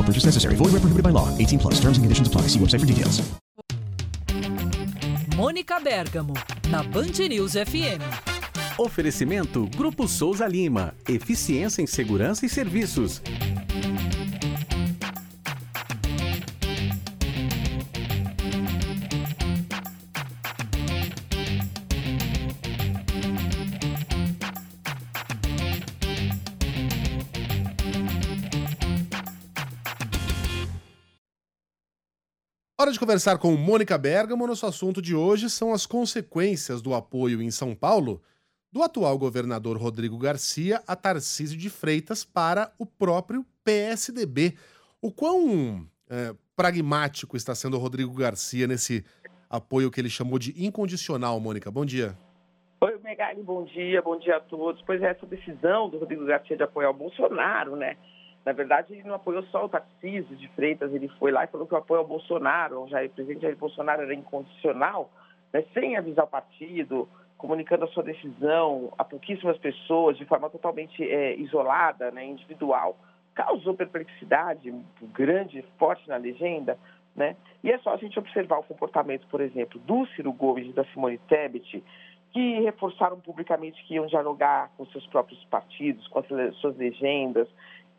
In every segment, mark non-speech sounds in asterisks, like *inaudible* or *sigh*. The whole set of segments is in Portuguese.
No purchase necessary. Void where prohibited by law. 18 plus. Terms and conditions apply. See website for details. Mônica Bergamo, na Band News FM. Oferecimento Grupo Souza Lima. Eficiência em Segurança e Serviços. Hora de conversar com Mônica Bergamo. Nosso assunto de hoje são as consequências do apoio em São Paulo do atual governador Rodrigo Garcia a Tarcísio de Freitas para o próprio PSDB. O quão é, pragmático está sendo o Rodrigo Garcia nesse apoio que ele chamou de incondicional, Mônica? Bom dia. Oi, Megali, bom dia, bom dia a todos. Pois é, essa decisão do Rodrigo Garcia de apoiar o Bolsonaro, né? Na verdade, ele não apoiou só o Tarcísio de Freitas, ele foi lá e falou que o apoio ao Bolsonaro, o presidente Jair Bolsonaro era incondicional, né, sem avisar o partido, comunicando a sua decisão a pouquíssimas pessoas, de forma totalmente é, isolada, né, individual. Causou perplexidade grande, forte na legenda, né? E é só a gente observar o comportamento, por exemplo, do Ciro Gomes e da Simone Tebet, que reforçaram publicamente que iam dialogar com seus próprios partidos, com as suas legendas,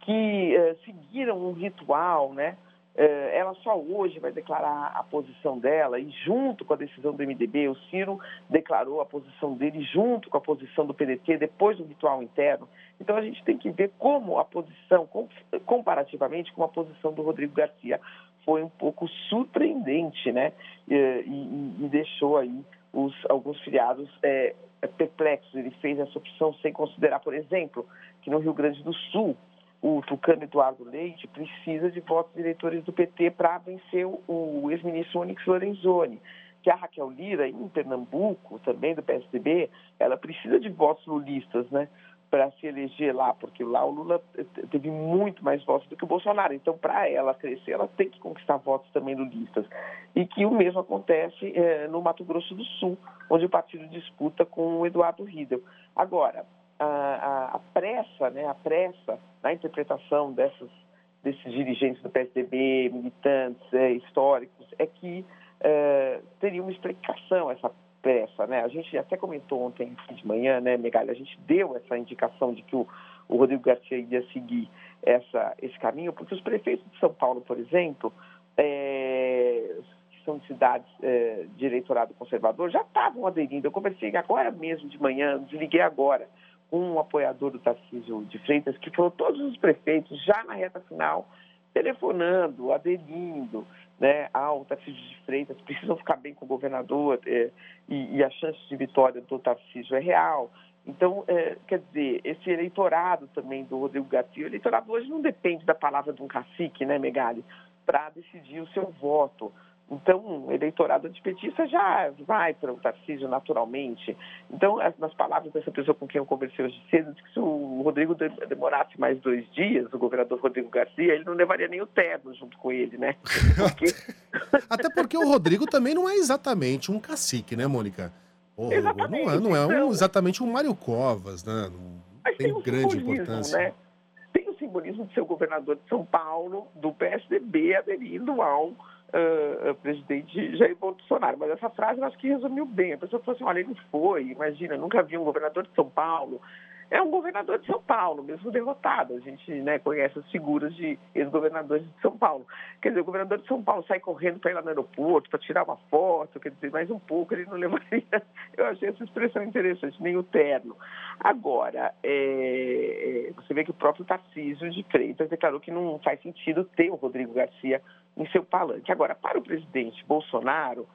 que uh, seguiram um ritual, né? Uh, ela só hoje vai declarar a posição dela e junto com a decisão do MDB, o Ciro declarou a posição dele junto com a posição do PDT depois do ritual interno. Então a gente tem que ver como a posição, comparativamente com a posição do Rodrigo Garcia, foi um pouco surpreendente, né? E, e, deixou aí os, alguns filiados é, perplexos. Ele fez essa opção sem considerar, por exemplo, que no Rio Grande do Sul o Tucano Eduardo Leite precisa de votos eleitores do PT para vencer o, ex-ministro Onyx Lorenzoni. Que a Raquel Lira, em Pernambuco, também do PSDB, ela precisa de votos lulistas, né? Para se eleger lá, porque lá o Lula teve muito mais votos do que o Bolsonaro. Então, para ela crescer, ela tem que conquistar votos também lulistas. E que o mesmo acontece é, no Mato Grosso do Sul, onde o partido disputa com o Eduardo Riedel. Agora, a, a, a pressa, né, a pressa na interpretação dessas, desses dirigentes do PSDB, militantes é, históricos, é que é, teria uma explicação essa pressa, né? A gente até comentou ontem de manhã, né, Megalha, a gente deu essa indicação de que o, o Rodrigo Garcia ia seguir essa, esse caminho, porque os prefeitos de São Paulo, por exemplo, é, que são de cidades é, de eleitorado conservador, já estavam aderindo. Eu conversei agora mesmo de manhã, desliguei agora um apoiador do Tarcísio de Freitas, que foram todos os prefeitos já na reta final, telefonando, aderindo né, ao Tarcísio de Freitas, precisam ficar bem com o governador é, e, e, a chance de vitória do Tarcísio é real. Então, é, quer dizer, esse eleitorado também do Rodrigo Garcia, o eleitorado hoje não depende da palavra de um cacique, né, Megali, para decidir o seu voto. Então, o eleitorado antipetista já vai para o Tarcísio naturalmente. Então, nas palavras dessa pessoa com quem eu conversei hoje cedo, que se o Rodrigo demorasse mais dois dias, o governador Rodrigo Garcia, ele não levaria nem o terno junto com ele, né? Porque... *laughs* Até porque o Rodrigo também não é exatamente um cacique, né, Mônica? O não é, não é um, então. exatamente um Mário Covas, né? Não tem, tem grande importância. Né? Tem o simbolismo de ser o governador de São Paulo, do PSDB, aderindo ao uh, presidente Jair Bolsonaro. Mas essa frase eu acho que resumiu bem. A pessoa falou assim: olha, ele foi, imagina, nunca vi um governador de São Paulo. É um governador de São Paulo, mesmo derrotado. A gente né, conhece as figuras de ex-governadores de São Paulo. Quer dizer, o governador de São Paulo sai correndo para ir lá no aeroporto, para tirar uma foto, quer dizer, mais um pouco ele não *laughs* levaria. Eu achei essa expressão interessante, nem o terno. Agora, é, você vê que o próprio Tarcísio de Freitas declarou que não faz sentido ter o Rodrigo Garcia em seu palanque. Agora, para o presidente Bolsonaro,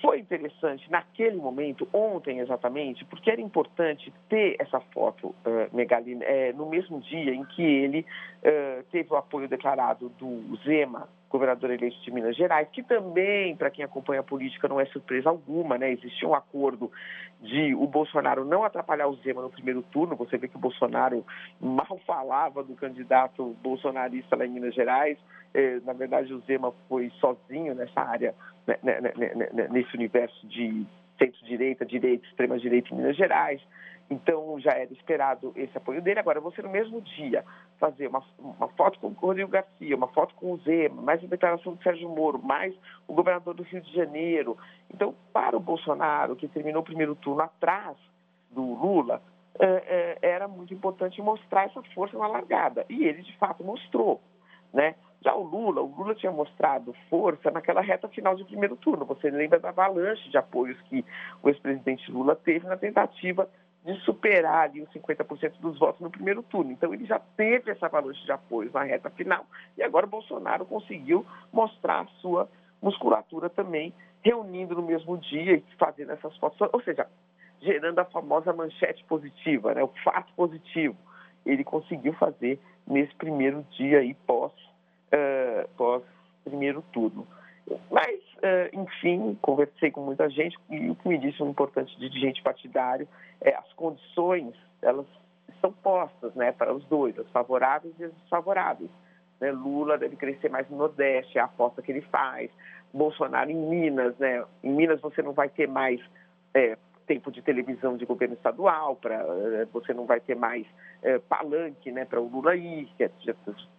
foi interessante naquele momento, ontem exatamente, porque era importante ter essa foto, uh, no mesmo dia em que ele uh, teve o apoio declarado do Zema, governador eleito de Minas Gerais, que também, para quem acompanha a política, não é surpresa alguma, né? Existia um acordo de o Bolsonaro não atrapalhar o Zema no primeiro turno. Você vê que o Bolsonaro mal falava do candidato bolsonarista lá em Minas Gerais. É, na verdade, o Zema foi sozinho nessa área, né, né, né, nesse universo de centro-direita, direita, extrema-direita em Minas Gerais. Então já era esperado esse apoio dele. Agora, você no mesmo dia fazer uma, uma foto com o Rodrigo Garcia, uma foto com o Zema, mais a declaração do Sérgio Moro, mais o governador do Rio de Janeiro. Então, para o Bolsonaro, que terminou o primeiro turno atrás do Lula, é, é, era muito importante mostrar essa força na largada. E ele, de fato, mostrou. Né? Já o Lula, o Lula tinha mostrado força naquela reta final de primeiro turno. Você lembra da avalanche de apoios que o ex-presidente Lula teve na tentativa de superar ali os 50% dos votos no primeiro turno. Então ele já teve essa avalanche de apoios na reta final e agora Bolsonaro conseguiu mostrar a sua musculatura também, reunindo no mesmo dia e fazendo essas fotos, ou seja, gerando a famosa manchete positiva, né, o fato positivo. Ele conseguiu fazer nesse primeiro dia aí pós, uh, pós primeiro turno. Mas, enfim, conversei com muita gente e o que me disse um importante dirigente partidário é as condições, elas são postas né, para os dois, as favoráveis e as desfavoráveis. Né? Lula deve crescer mais no Nordeste, é a aposta que ele faz. Bolsonaro em Minas, né? Em Minas você não vai ter mais é, tempo de televisão de governo estadual, para é, você não vai ter mais é, palanque né, para o Lula ir, que é,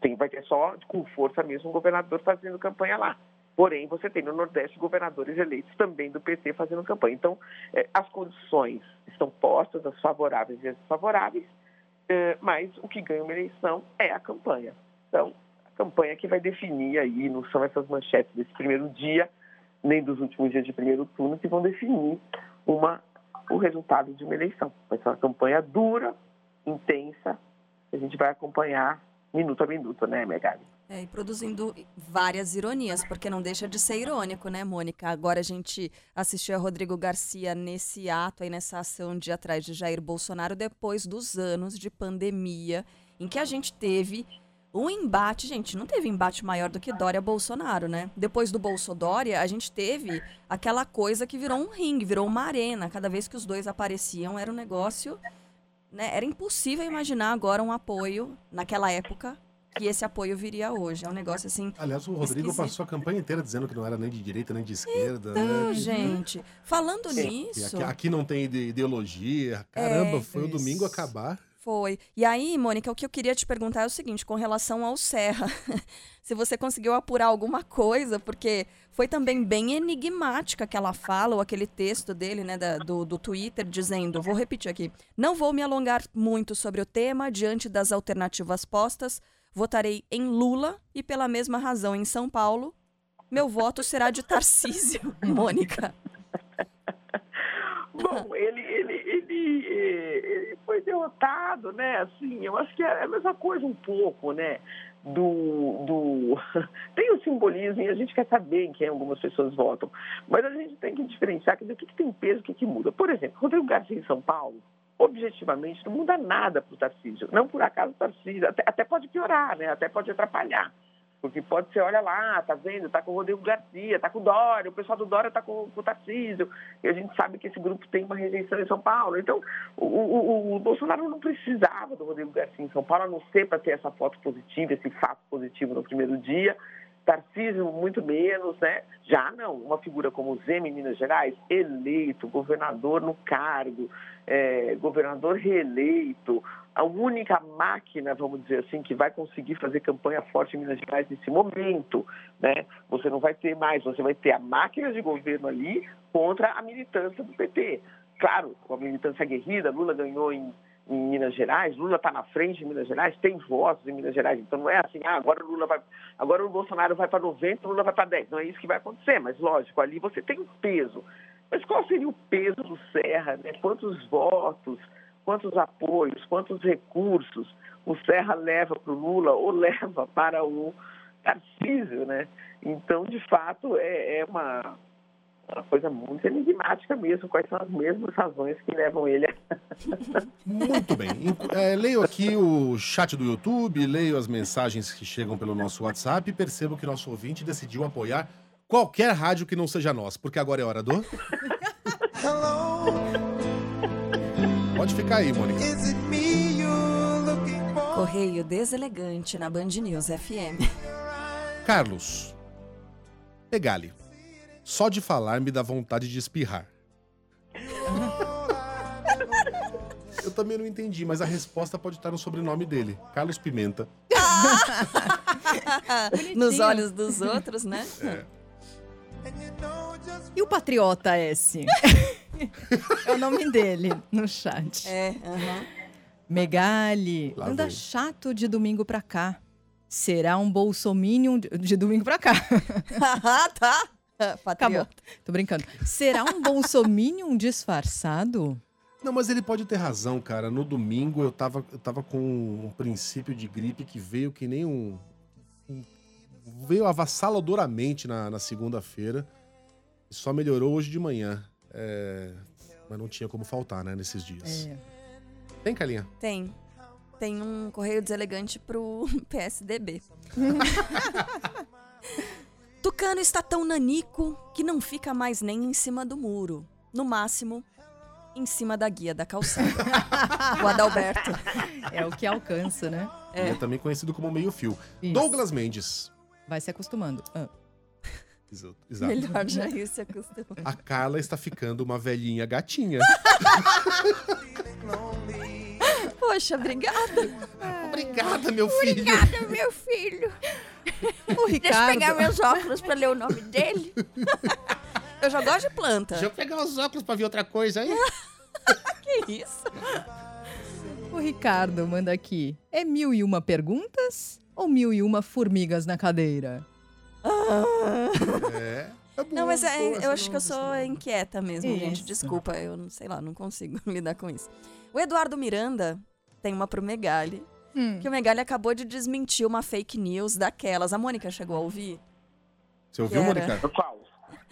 tem, vai ter só com força mesmo um governador fazendo campanha lá. Porém, você tem no Nordeste governadores eleitos também do PT fazendo campanha. Então, eh, as condições estão postas, as favoráveis e as desfavoráveis, eh, mas o que ganha uma eleição é a campanha. Então, a campanha que vai definir aí, não são essas manchetes desse primeiro dia, nem dos últimos dias de primeiro turno, que vão definir uma, o resultado de uma eleição. Vai ser uma campanha dura, intensa, a gente vai acompanhar minuto a minuto, né, Megali? É, e produzindo várias ironias, porque não deixa de ser irônico, né, Mônica? Agora a gente assistiu a Rodrigo Garcia nesse ato aí, nessa ação de atrás de Jair Bolsonaro, depois dos anos de pandemia, em que a gente teve um embate, gente, não teve embate maior do que Dória Bolsonaro, né? Depois do Bolsodória, a gente teve aquela coisa que virou um ringue, virou uma arena. Cada vez que os dois apareciam, era um negócio. Né? Era impossível imaginar agora um apoio, naquela época, que esse apoio viria hoje. É um negócio assim. Aliás, o Rodrigo esquisito. passou a campanha inteira dizendo que não era nem de direita nem de esquerda. Então, né? gente, falando nisso. Aqui, aqui, não tem ideologia. Caramba, é, foi o domingo acabar. Foi. E aí, Mônica, o que eu queria te perguntar é o seguinte, com relação ao Serra. *laughs* se você conseguiu apurar alguma coisa, porque foi também bem enigmática aquela fala ou aquele texto dele, né, da, do, do Twitter, dizendo, vou repetir aqui, não vou me alongar muito sobre o tema diante das alternativas postas, Votarei em Lula e, pela mesma razão, em São Paulo, meu voto será de Tarcísio, *laughs* Mônica. *laughs* Bom, ele, ele, ele, ele, foi derrotado, né? Assim, eu acho que é a mesma coisa um pouco, né? Do, do... *laughs* Tem o simbolismo e a gente quer saber em quem algumas pessoas votam. Mas a gente tem que diferenciar, quer dizer, o que, que tem peso e o que, que muda. Por exemplo, Rodrigo Garcia em São Paulo, objetivamente, não muda nada para o Tarcísio. Não por acaso o Tarcísio, até, até, pode piorar, né? até pode atrapalhar. Porque pode ser, olha lá, tá vendo, tá com o Rodrigo Garcia, tá com o Dória, o pessoal do Dória tá com, com o Tarcísio, e a gente sabe que esse grupo tem uma rejeição em São Paulo. Então, o, o, o Bolsonaro não precisava do Rodrigo Garcia em São Paulo, a não ser para ter essa foto positiva, esse fato positivo no primeiro dia. Tarcísio, muito menos, né? Já não, uma figura como o em Minas Gerais, eleito, governador no cargo, é, governador reeleito, a única máquina, vamos dizer assim, que vai conseguir fazer campanha forte em Minas Gerais nesse momento, né? Você não vai ter mais, você vai ter a máquina de governo ali contra a militância do PT. Claro, com a militância aguerrida, Lula ganhou em, em Minas Gerais, Lula está na frente em Minas Gerais, tem votos em Minas Gerais, então não é assim, ah, agora o Lula vai, agora o Bolsonaro vai para 90, o Lula vai para 10. Não é isso que vai acontecer, mas lógico, ali você tem um peso. Mas qual seria o peso do Serra, né? Quantos votos? quantos apoios, quantos recursos o Serra leva para o Lula ou leva para o Tarcísio, né? Então, de fato, é, é uma, uma, coisa muito enigmática mesmo. Quais são as mesmas razões que levam ele a... Muito bem. É, leio aqui o chat do YouTube, leio as mensagens que chegam pelo nosso WhatsApp e percebo que nosso ouvinte decidiu apoiar qualquer rádio que não seja nós, porque agora é hora do... Pode ficar aí, Mônica. Correio deselegante na Band News FM. Carlos. Pegali. Só de falar me dá vontade de espirrar. Eu também não entendi, mas a resposta pode estar no sobrenome dele. Carlos Pimenta. *laughs* Nos olhos dos outros, né? É. E o Patriota S? *laughs* é o nome dele no chat. É, aham. Megali, Lá anda vem. chato de domingo pra cá. Será um bolsominion de, de domingo pra cá. *laughs* Ah, tá. Acabou. Patriota. Tô brincando. Será um bolsominion disfarçado? Não, mas ele pode ter razão, cara. No domingo eu tava, eu tava com um princípio de gripe que veio que nem um. um- veio avassaladoramente na, na segunda-feira. E só melhorou hoje de manhã. É, mas não tinha como faltar, né, nesses dias. É. Tem, Calinha? Tem. Tem um correio deselegante pro *laughs* PSDB. *laughs* Tucano está tão nanico que não fica mais nem em cima do muro. No máximo, em cima da guia da calçada. *laughs* o Adalberto. É o que alcança, né? Ele é também conhecido como meio-fio. Isso. Douglas Mendes. Vai se acostumando. Ah. Exato. exato. Melhor já ir se acostuma. A Carla está ficando uma velhinha gatinha. *laughs* Poxa, obrigada. *laughs* Obrigada, meu filho. Obrigada, meu filho. O Deixa eu Ricardo. pegar meus óculos pra ler o nome dele. *laughs* Eu já gosto de planta. Deixa eu pegar os óculos pra ver outra coisa aí. *laughs* Que isso? O Ricardo manda aqui. É mil e uma perguntas ou mil e uma formigas na cadeira? É. é boa, Não, mas é- boa, eu acho que eu sou inquieta mesmo, gente. Isso. Desculpa, eu não sei lá, não consigo lidar com isso. O Eduardo Miranda tem uma pro Megali. Hum. Que o Megali acabou de desmentir uma fake news daquelas. A Mônica chegou a ouvir? Você ouviu, Era. Mônica? Qual?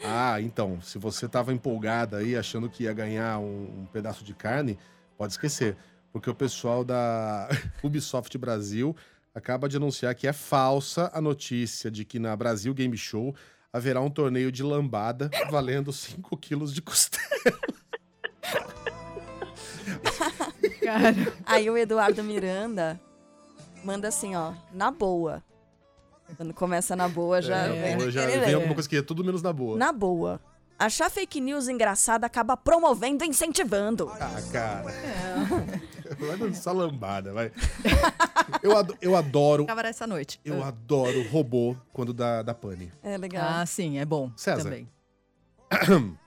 Ah, então, se você tava empolgada aí, achando que ia ganhar um, um pedaço de carne, pode esquecer. Porque o pessoal da *laughs* Ubisoft Brasil acaba de anunciar que é falsa a notícia de que na Brasil Game Show haverá um torneio de lambada valendo 5 quilos de costela. Cara, Aí o Eduardo Miranda manda assim, ó, na boa. Quando começa na boa, já É, vem. já vem alguma coisa que é tudo menos na boa. Na boa. Achar fake news engraçada acaba promovendo e incentivando. Ah, cara. *laughs* Vai dançar lambada, vai. Eu, ado- eu adoro, acabará essa noite. eu Ah. adoro robô quando dá, dá pane. É legal. Ah, sim, é bom. César. Também. *clears throat* *clears throat*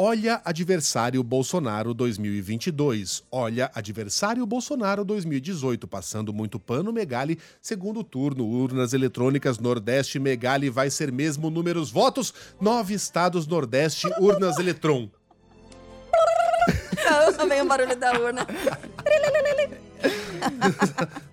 Olha adversário Bolsonaro 2022. Olha adversário Bolsonaro 2018. Passando muito pano, Megali. Segundo turno, urnas eletrônicas Nordeste. Megali vai ser mesmo números votos. Nove estados Nordeste, urnas Eletron. Também *laughs* o barulho da urna. *laughs*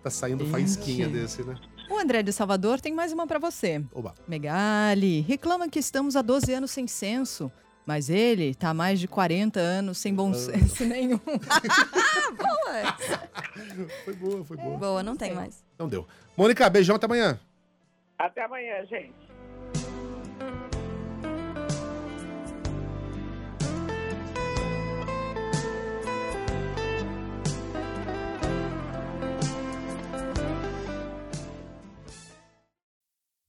Tá saindo faísquinha desse, né? O André de Salvador tem mais uma pra você. Oba. Megali, reclama que estamos há 12 anos sem censo, mas ele tá há mais de 40 anos sem bom senso *laughs* nenhum. *laughs* Foi boa, foi boa. Boa, não tem mais. Não deu. Mônica, beijão até amanhã. Até amanhã, gente.